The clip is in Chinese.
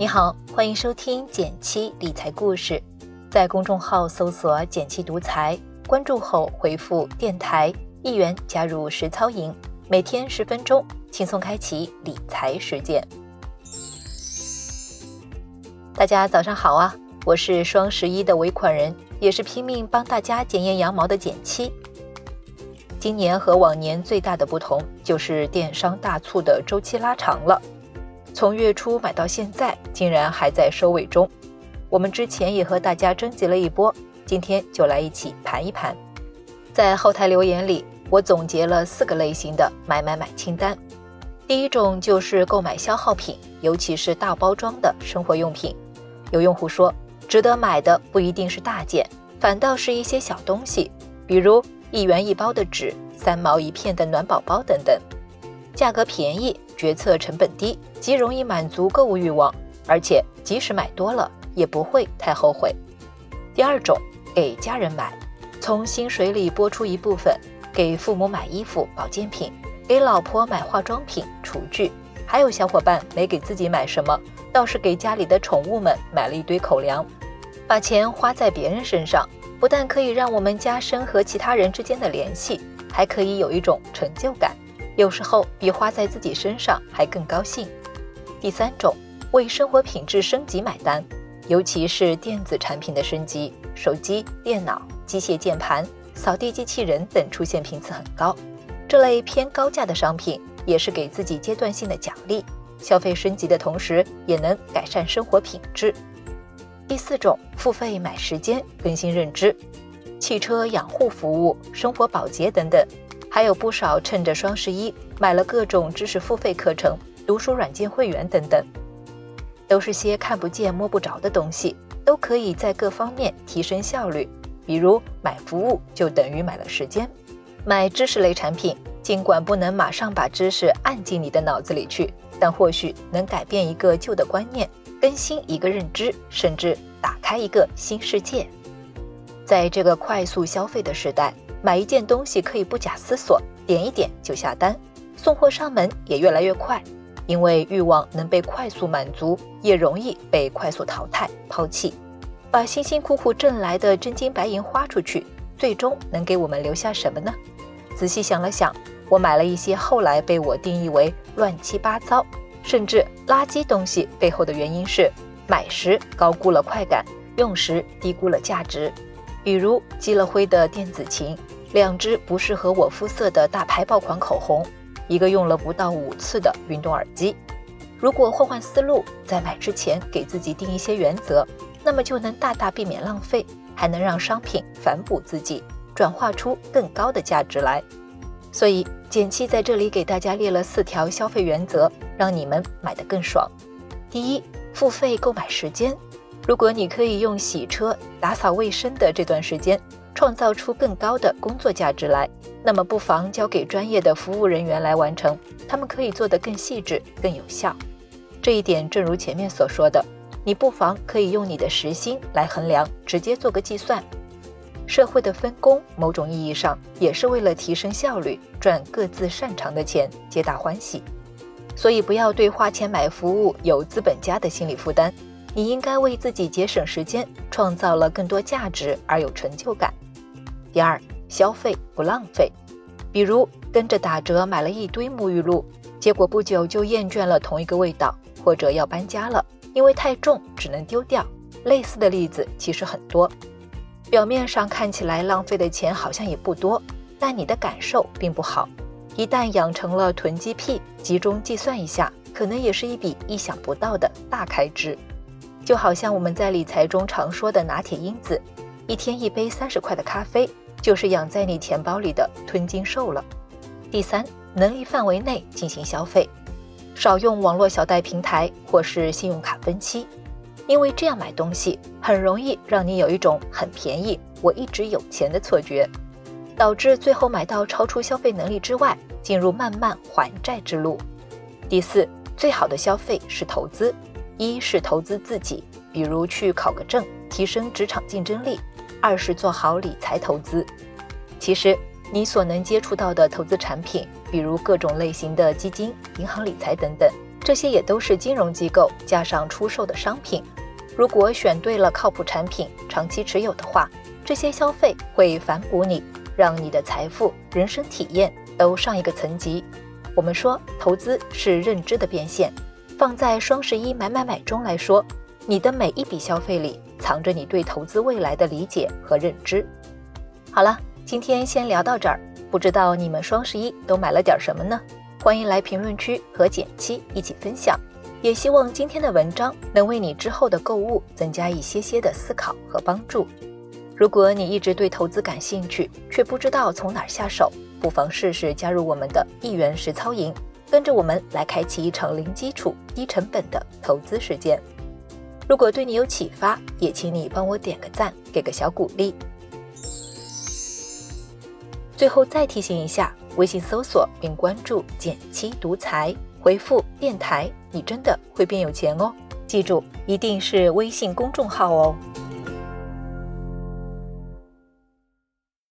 你好，欢迎收听减七理财故事，在公众号搜索“减七独裁，关注后回复“电台”一元加入实操营，每天十分钟，轻松开启理财实践。大家早上好啊，我是双十一的尾款人，也是拼命帮大家检验羊毛的减七。今年和往年最大的不同就是电商大促的周期拉长了，从月初买到现在，竟然还在收尾中。我们之前也和大家征集了一波，今天就来一起盘一盘。在后台留言里，我总结了四个类型的买买买清单。第一种就是购买消耗品，尤其是大包装的生活用品。有用户说，值得买的不一定是大件，反倒是一些小东西，比如。一元一包的纸，三毛一片的暖宝宝等等，价格便宜，决策成本低，极容易满足购物欲望，而且即使买多了也不会太后悔。第二种，给家人买，从薪水里拨出一部分，给父母买衣服、保健品，给老婆买化妆品、厨具，还有小伙伴没给自己买什么，倒是给家里的宠物们买了一堆口粮，把钱花在别人身上。不但可以让我们加深和其他人之间的联系，还可以有一种成就感，有时候比花在自己身上还更高兴。第三种，为生活品质升级买单，尤其是电子产品的升级，手机、电脑、机械键盘、扫地机器人等出现频次很高，这类偏高价的商品也是给自己阶段性的奖励，消费升级的同时也能改善生活品质。第四种，付费买时间，更新认知，汽车养护服务、生活保洁等等，还有不少趁着双十一买了各种知识付费课程、读书软件会员等等，都是些看不见摸不着的东西，都可以在各方面提升效率。比如买服务就等于买了时间，买知识类产品，尽管不能马上把知识按进你的脑子里去，但或许能改变一个旧的观念。更新一个认知，甚至打开一个新世界。在这个快速消费的时代，买一件东西可以不假思索，点一点就下单，送货上门也越来越快。因为欲望能被快速满足，也容易被快速淘汰、抛弃。把辛辛苦苦挣来的真金白银花出去，最终能给我们留下什么呢？仔细想了想，我买了一些后来被我定义为乱七八糟。甚至垃圾东西背后的原因是买时高估了快感，用时低估了价值。比如积了灰的电子琴，两支不适合我肤色的大牌爆款口红，一个用了不到五次的运动耳机。如果换换思路，在买之前给自己定一些原则，那么就能大大避免浪费，还能让商品反哺自己，转化出更高的价值来。所以，简七在这里给大家列了四条消费原则，让你们买得更爽。第一，付费购买时间。如果你可以用洗车、打扫卫生的这段时间，创造出更高的工作价值来，那么不妨交给专业的服务人员来完成，他们可以做得更细致、更有效。这一点正如前面所说的，你不妨可以用你的时薪来衡量，直接做个计算。社会的分工，某种意义上也是为了提升效率，赚各自擅长的钱，皆大欢喜。所以不要对花钱买服务有资本家的心理负担，你应该为自己节省时间，创造了更多价值而有成就感。第二，消费不浪费，比如跟着打折买了一堆沐浴露，结果不久就厌倦了同一个味道，或者要搬家了，因为太重只能丢掉。类似的例子其实很多。表面上看起来浪费的钱好像也不多，但你的感受并不好。一旦养成了囤积癖，集中计算一下，可能也是一笔意想不到的大开支。就好像我们在理财中常说的拿铁因子，一天一杯三十块的咖啡，就是养在你钱包里的吞金兽了。第三，能力范围内进行消费，少用网络小贷平台或是信用卡分期。因为这样买东西很容易让你有一种很便宜，我一直有钱的错觉，导致最后买到超出消费能力之外，进入慢慢还债之路。第四，最好的消费是投资，一是投资自己，比如去考个证，提升职场竞争力；二是做好理财投资。其实你所能接触到的投资产品，比如各种类型的基金、银行理财等等。这些也都是金融机构加上出售的商品。如果选对了靠谱产品，长期持有的话，这些消费会反哺你，让你的财富、人生体验都上一个层级。我们说，投资是认知的变现。放在双十一买买买中来说，你的每一笔消费里藏着你对投资未来的理解和认知。好了，今天先聊到这儿。不知道你们双十一都买了点什么呢？欢迎来评论区和简七一起分享。也希望今天的文章能为你之后的购物增加一些些的思考和帮助。如果你一直对投资感兴趣，却不知道从哪儿下手，不妨试试加入我们的一元实操营。跟着我们来开启一场零基础、低成本的投资时间。如果对你有启发，也请你帮我点个赞，给个小鼓励。最后再提醒一下，微信搜索并关注“减七独裁”，回复“电台”，你真的会变有钱哦！记住，一定是微信公众号哦。